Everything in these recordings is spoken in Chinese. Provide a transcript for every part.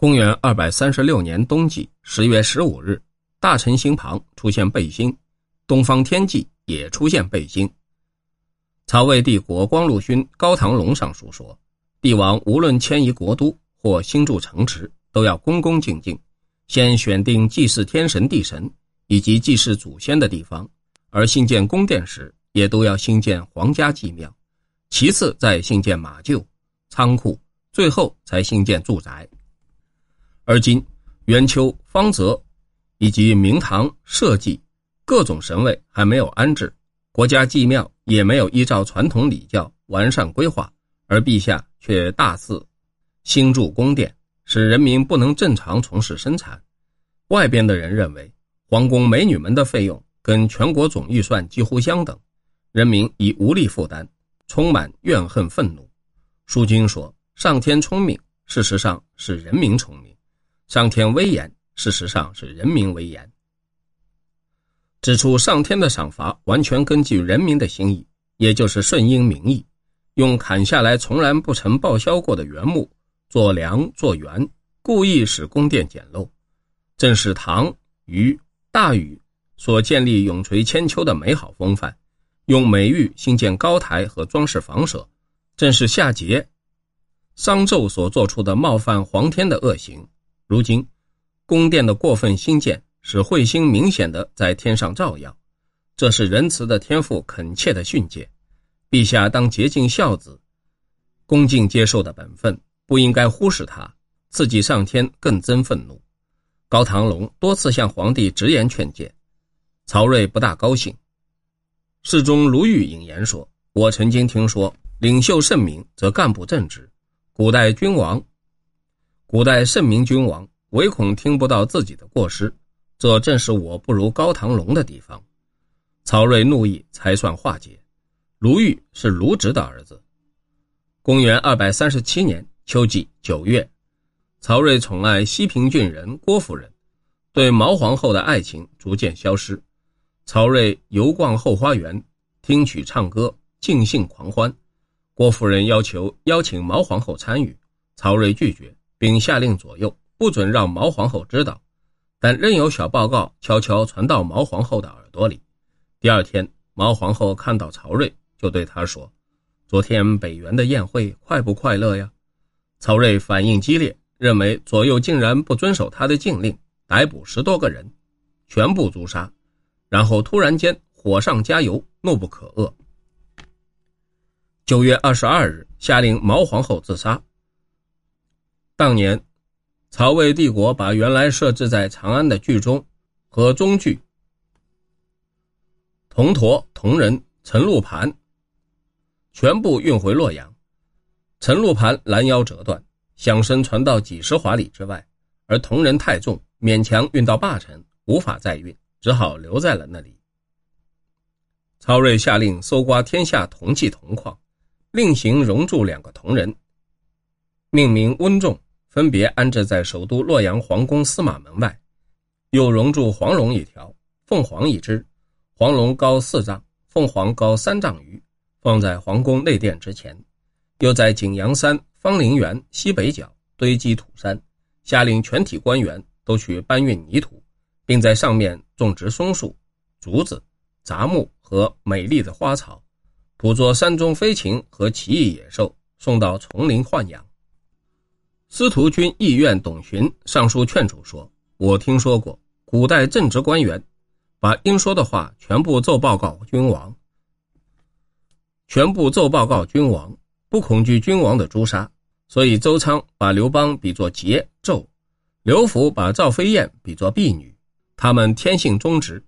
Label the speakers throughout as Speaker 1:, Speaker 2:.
Speaker 1: 公元二百三十六年冬季十月十五日，大辰星旁出现背星，东方天际也出现背星。曹魏帝国光禄勋高唐龙上书说，帝王无论迁移国都或兴筑城池，都要恭恭敬敬，先选定祭祀天神地神以及祭祀祖先的地方；而兴建宫殿时，也都要兴建皇家祭庙，其次再兴建马厩、仓库，最后才兴建住宅。而今，元丘、方泽，以及明堂、社稷各种神位还没有安置，国家祭庙也没有依照传统礼教完善规划，而陛下却大肆兴筑宫殿，使人民不能正常从事生产。外边的人认为，皇宫美女们的费用跟全国总预算几乎相等，人民已无力负担，充满怨恨愤怒。书君说：“上天聪明，事实上是人民聪明。”上天威严，事实上是人民威严。指出上天的赏罚完全根据人民的心意，也就是顺应民意，用砍下来从来不曾报销过的原木做梁做垣，故意使宫殿简陋，正是唐虞大禹所建立永垂千秋的美好风范；用美玉兴建高台和装饰房舍，正是夏桀、商纣所做出的冒犯皇天的恶行。如今，宫殿的过分兴建使彗星明显的在天上照耀，这是仁慈的天父恳切的训诫。陛下当竭尽孝子、恭敬接受的本分，不应该忽视他，刺激上天更增愤怒。高唐龙多次向皇帝直言劝谏，曹睿不大高兴。侍中卢玉引言说：“我曾经听说，领袖圣明则干部正直，古代君王。”古代圣明君王唯恐听不到自己的过失，这正是我不如高唐龙的地方。曹睿怒意才算化解。卢玉是卢植的儿子。公元二百三十七年秋季九月，曹睿宠爱西平郡人郭夫人，对毛皇后的爱情逐渐消失。曹睿游逛后花园，听曲唱歌，尽兴狂欢。郭夫人要求邀请毛皇后参与，曹睿拒绝。并下令左右不准让毛皇后知道，但仍有小报告悄悄传到毛皇后的耳朵里。第二天，毛皇后看到曹睿，就对他说：“昨天北元的宴会快不快乐呀？”曹睿反应激烈，认为左右竟然不遵守他的禁令，逮捕十多个人，全部诛杀，然后突然间火上加油，怒不可遏。九月二十二日，下令毛皇后自杀。当年，曹魏帝国把原来设置在长安的剧中和中剧铜驼、铜人、陈露盘全部运回洛阳。陈露盘拦腰折断，响声传到几十华里之外；而铜人太重，勉强运到霸城，无法再运，只好留在了那里。曹睿下令搜刮天下铜器铜矿，另行熔铸两个铜人，命名温仲。分别安置在首都洛阳皇宫司马门外，又熔铸黄龙一条，凤凰一只，黄龙高四丈，凤凰高三丈余，放在皇宫内殿之前。又在景阳山芳林园西北角堆积土山，下令全体官员都去搬运泥土，并在上面种植松树、竹子、杂木和美丽的花草，捕捉山中飞禽和奇异野兽，送到丛林豢养。司徒军议院董询上书劝主说：“我听说过古代正直官员，把应说的话全部奏报告君王，全部奏报告君王，不恐惧君王的诛杀。所以周昌把刘邦比作桀纣，刘福把赵飞燕比作婢女。他们天性忠直，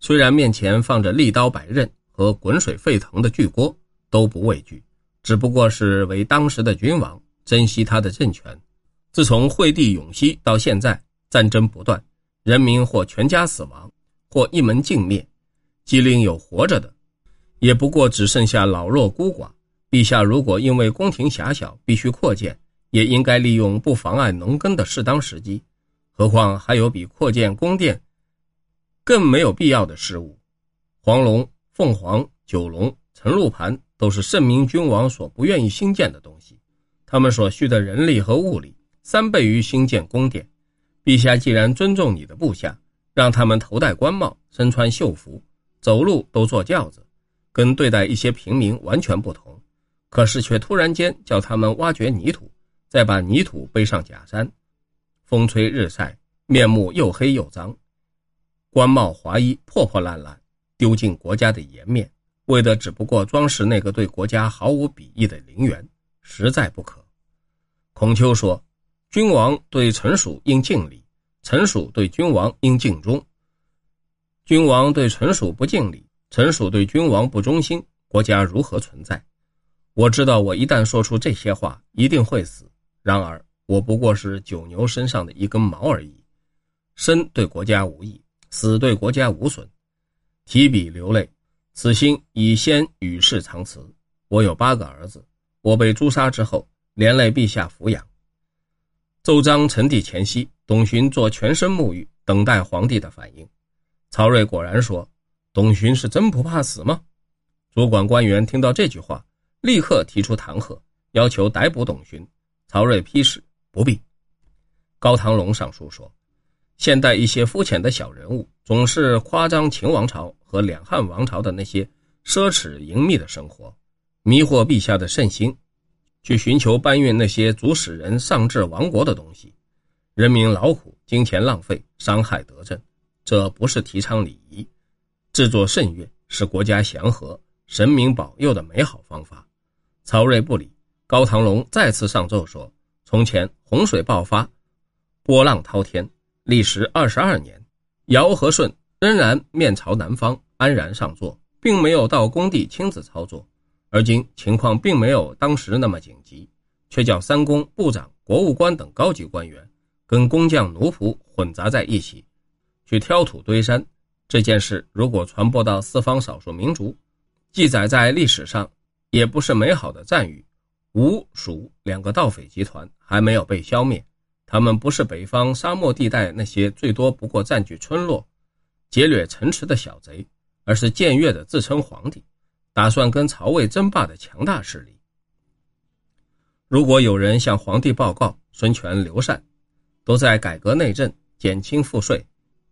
Speaker 1: 虽然面前放着利刀百刃和滚水沸腾的巨锅，都不畏惧，只不过是为当时的君王珍惜他的政权。”自从惠帝永熙到现在，战争不断，人民或全家死亡，或一门尽灭，即令有活着的，也不过只剩下老弱孤寡。陛下如果因为宫廷狭小必须扩建，也应该利用不妨碍农耕的适当时机。何况还有比扩建宫殿更没有必要的事物。黄龙、凤凰、九龙、陈露盘都是圣明君王所不愿意兴建的东西，他们所需的人力和物力。三倍于新建宫殿。陛下既然尊重你的部下，让他们头戴官帽，身穿绣服，走路都坐轿子，跟对待一些平民完全不同。可是却突然间叫他们挖掘泥土，再把泥土背上假山，风吹日晒，面目又黑又脏，官帽华衣破破烂烂，丢尽国家的颜面，为的只不过装饰那个对国家毫无裨益的陵园，实在不可。孔丘说。君王对臣属应敬礼，臣属对君王应尽忠。君王对臣属不敬礼，臣属对君王不忠心，国家如何存在？我知道，我一旦说出这些话，一定会死。然而，我不过是九牛身上的一根毛而已，生对国家无益，死对国家无损。提笔流泪，此心已先与世长辞。我有八个儿子，我被诛杀之后，连累陛下抚养。奏章呈递前夕，董寻做全身沐浴，等待皇帝的反应。曹睿果然说：“董寻是真不怕死吗？”主管官员听到这句话，立刻提出弹劾，要求逮捕董寻。曹睿批示：“不必。”高唐龙上书说：“现代一些肤浅的小人物，总是夸张秦王朝和两汉王朝的那些奢侈淫秘的生活，迷惑陛下的圣心。”去寻求搬运那些足使人丧志亡国的东西，人民劳苦，金钱浪费，伤害德政，这不是提倡礼仪，制作圣乐是国家祥和、神明保佑的美好方法。曹睿不理，高唐龙再次上奏说：从前洪水爆发，波浪滔天，历时二十二年，尧和舜仍然面朝南方，安然上座，并没有到工地亲自操作。而今情况并没有当时那么紧急，却叫三公、部长、国务官等高级官员跟工匠奴仆混杂在一起，去挑土堆山。这件事如果传播到四方少数民族，记载在历史上，也不是美好的赞誉。吴、蜀两个盗匪集团还没有被消灭，他们不是北方沙漠地带那些最多不过占据村落、劫掠城池的小贼，而是僭越的自称皇帝。打算跟曹魏争霸的强大势力。如果有人向皇帝报告孙权、刘禅都在改革内政、减轻赋税，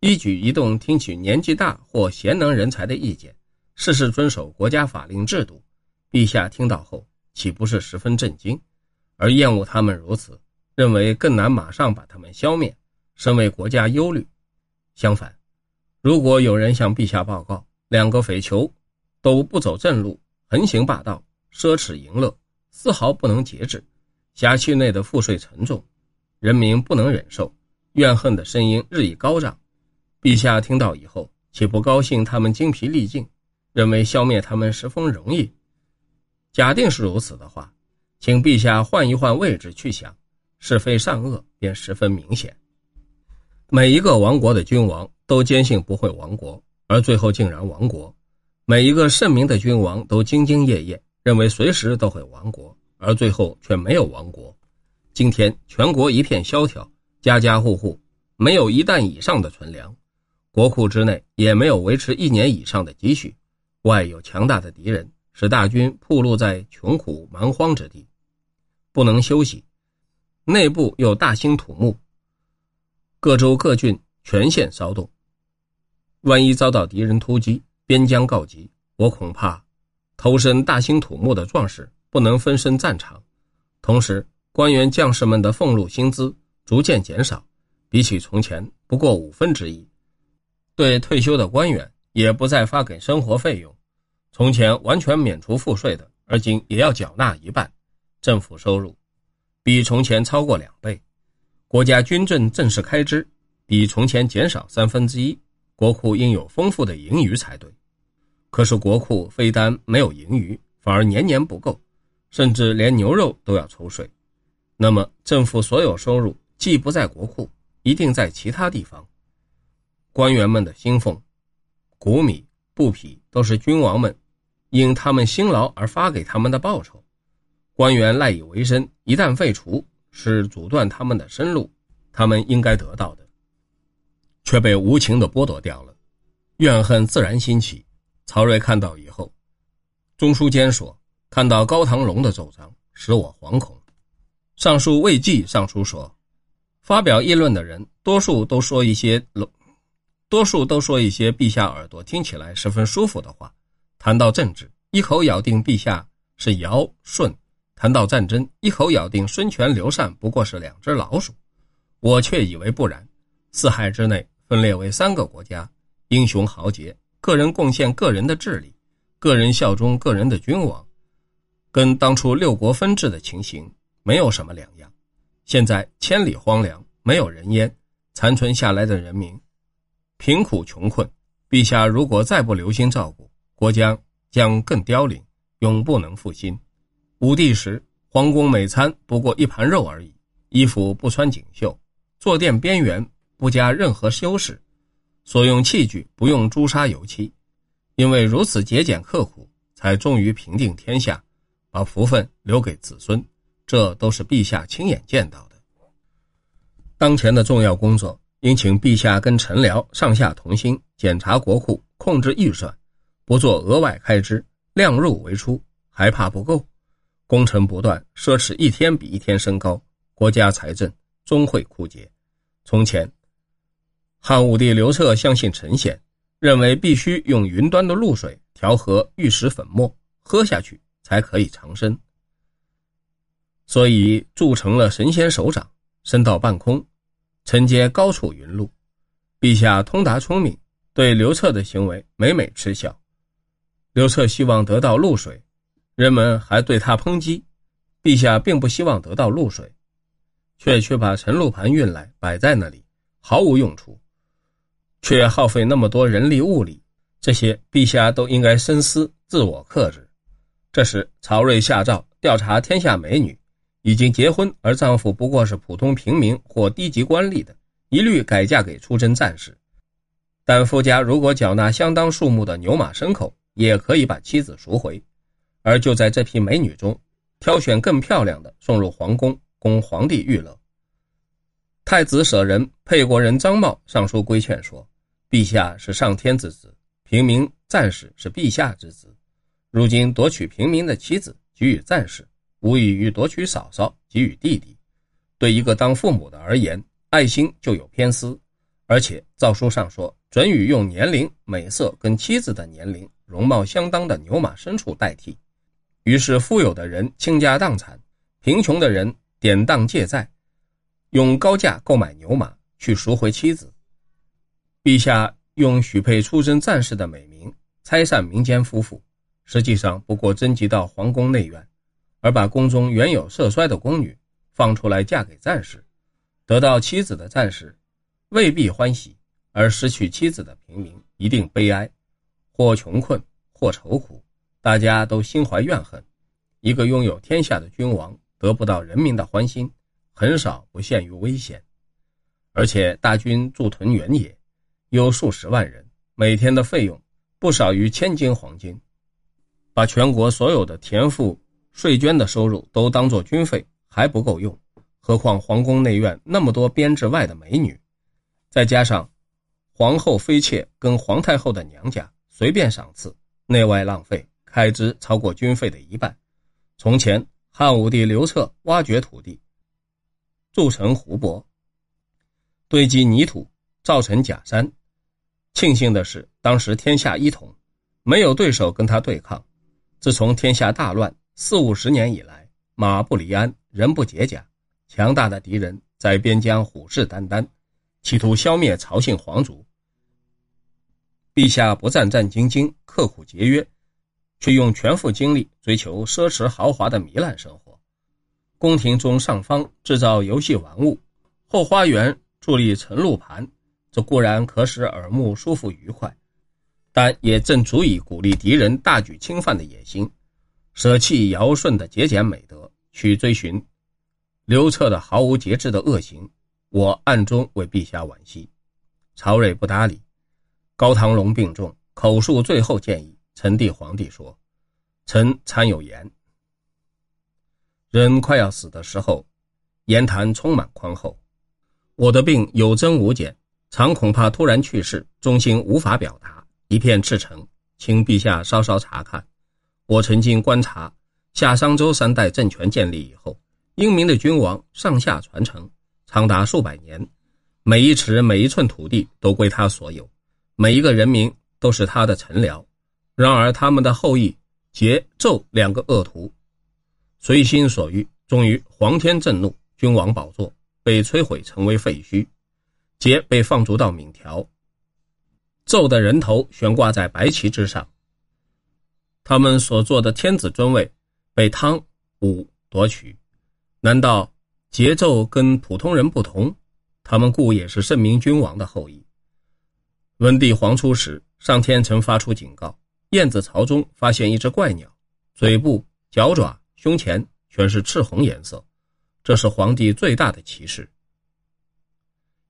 Speaker 1: 一举一动听取年纪大或贤能人才的意见，事事遵守国家法令制度，陛下听到后岂不是十分震惊，而厌恶他们如此，认为更难马上把他们消灭，身为国家忧虑。相反，如果有人向陛下报告两个匪囚，都不走正路，横行霸道，奢侈淫乐，丝毫不能节制。辖区内的赋税沉重，人民不能忍受，怨恨的声音日益高涨。陛下听到以后，岂不高兴？他们精疲力尽，认为消灭他们十分容易。假定是如此的话，请陛下换一换位置去想，是非善恶便十分明显。每一个亡国的君王都坚信不会亡国，而最后竟然亡国。每一个圣明的君王都兢兢业业，认为随时都会亡国，而最后却没有亡国。今天全国一片萧条，家家户户没有一担以上的存粮，国库之内也没有维持一年以上的积蓄，外有强大的敌人，使大军暴露在穷苦蛮荒之地，不能休息；内部又大兴土木，各州各郡全线骚动，万一遭到敌人突击。边疆告急，我恐怕投身大兴土木的壮士不能分身战场。同时，官员将士们的俸禄薪资逐渐减少，比起从前不过五分之一。对退休的官员也不再发给生活费用，从前完全免除赋税的，而今也要缴纳一半。政府收入比从前超过两倍，国家军政正式开支比从前减少三分之一。国库应有丰富的盈余才对，可是国库非但没有盈余，反而年年不够，甚至连牛肉都要抽税。那么，政府所有收入既不在国库，一定在其他地方。官员们的薪俸、谷米、布匹都是君王们因他们辛劳而发给他们的报酬。官员赖以为生，一旦废除，是阻断他们的生路，他们应该得到的。却被无情的剥夺掉了，怨恨自然兴起。曹睿看到以后，中书监说：“看到高唐龙的奏章，使我惶恐。”尚书魏济上书说：“发表议论的人，多数都说一些，多数都说一些陛下耳朵听起来十分舒服的话。谈到政治，一口咬定陛下是尧舜；谈到战争，一口咬定孙权刘禅不过是两只老鼠。我却以为不然。四海之内分裂为三个国家，英雄豪杰，个人贡献个人的智力，个人效忠个人的君王，跟当初六国分治的情形没有什么两样。现在千里荒凉，没有人烟，残存下来的人民贫苦穷困。陛下如果再不留心照顾，国家将更凋零，永不能复兴。武帝时，皇宫每餐不过一盘肉而已，衣服不穿锦绣，坐垫边缘不加任何修饰，所用器具不用朱砂油漆，因为如此节俭刻苦，才终于平定天下，把福分留给子孙。这都是陛下亲眼见到的。当前的重要工作，应请陛下跟臣僚上下同心，检查国库，控制预算，不做额外开支，量入为出，还怕不够？工程不断，奢侈一天比一天升高，国家财政终会枯竭。从前，汉武帝刘彻相信神仙，认为必须用云端的露水调和玉石粉末，喝下去才可以长生。所以铸成了神仙手掌，伸到半空，承接高处云露。陛下通达聪明，对刘彻的行为每每嗤笑。刘彻希望得到露水，人们还对他抨击。陛下并不希望得到露水，却却把陈露盘运来摆在那里，毫无用处，却耗费那么多人力物力，这些陛下都应该深思，自我克制。这时，曹睿下诏调查天下美女。已经结婚而丈夫不过是普通平民或低级官吏的，一律改嫁给出征战士。但夫家如果缴纳相当数目的牛马牲口，也可以把妻子赎回。而就在这批美女中，挑选更漂亮的送入皇宫，供皇帝娱乐。太子舍人沛国人张茂上书规劝说：“陛下是上天之子，平民战士是陛下之子。如今夺取平民的妻子，给予战士。”无异于夺取嫂嫂给予弟弟，对一个当父母的而言，爱心就有偏私。而且诏书上说，准予用年龄、美色跟妻子的年龄、容貌相当的牛马牲畜代替。于是，富有的人倾家荡产，贫穷的人典当借债，用高价购买牛马去赎回妻子。陛下用许配出征战士的美名拆散民间夫妇，实际上不过征集到皇宫内院。而把宫中原有色衰的宫女放出来嫁给战士，得到妻子的战士未必欢喜，而失去妻子的平民一定悲哀，或穷困，或愁苦，大家都心怀怨恨。一个拥有天下的君王得不到人民的欢心，很少不陷于危险。而且大军驻屯原野，有数十万人，每天的费用不少于千斤黄金，把全国所有的田赋。税捐的收入都当做军费还不够用，何况皇宫内院那么多编制外的美女，再加上皇后妃妾跟皇太后的娘家随便赏赐，内外浪费，开支超过军费的一半。从前汉武帝刘彻挖掘土地，筑成湖泊，堆积泥土，造成假山。庆幸的是，当时天下一统，没有对手跟他对抗。自从天下大乱。四五十年以来，马不离鞍，人不解甲，强大的敌人在边疆虎视眈眈，企图消灭曹姓皇族。陛下不战战兢兢，刻苦节约，却用全副精力追求奢侈豪华的糜烂生活。宫廷中上方制造游戏玩物，后花园伫立盛露盘，这固然可使耳目舒服愉快，但也正足以鼓励敌人大举侵犯的野心。舍弃尧舜的节俭美德，去追寻刘彻的毫无节制的恶行，我暗中为陛下惋惜。曹睿不搭理，高唐龙病重，口述最后建议。陈帝皇帝说：“臣参有言，人快要死的时候，言谈充满宽厚。我的病有增无减，常恐怕突然去世，忠心无法表达，一片赤诚，请陛下稍稍查看。”我曾经观察，夏商周三代政权建立以后，英明的君王上下传承，长达数百年，每一尺每一寸土地都归他所有，每一个人民都是他的臣僚。然而，他们的后裔桀、纣两个恶徒，随心所欲，终于皇天震怒，君王宝座被摧毁，成为废墟。桀被放逐到闽条，纣的人头悬挂在白旗之上。他们所坐的天子尊位被汤武夺取。难道桀纣跟普通人不同？他们故也是圣明君王的后裔。文帝皇初时，上天曾发出警告：燕子巢中发现一只怪鸟，嘴部、脚爪、胸前全是赤红颜色，这是皇帝最大的奇事。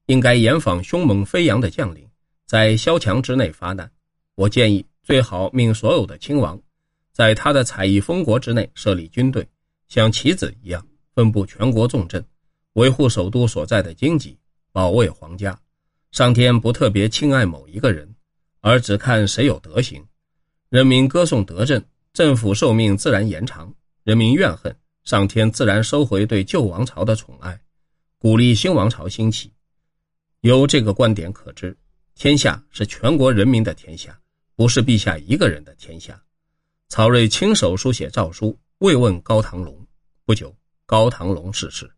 Speaker 1: 应该严防凶猛飞扬的将领在萧墙之内发难。我建议最好命所有的亲王，在他的采邑封国之内设立军队，像棋子一样分布全国重镇，维护首都所在的经济，保卫皇家。上天不特别亲爱某一个人，而只看谁有德行。人民歌颂德政，政府寿命自然延长；人民怨恨，上天自然收回对旧王朝的宠爱，鼓励新王朝兴起。由这个观点可知，天下是全国人民的天下，不是陛下一个人的天下。曹睿亲手书写诏书，慰问高唐龙。不久，高唐龙逝世。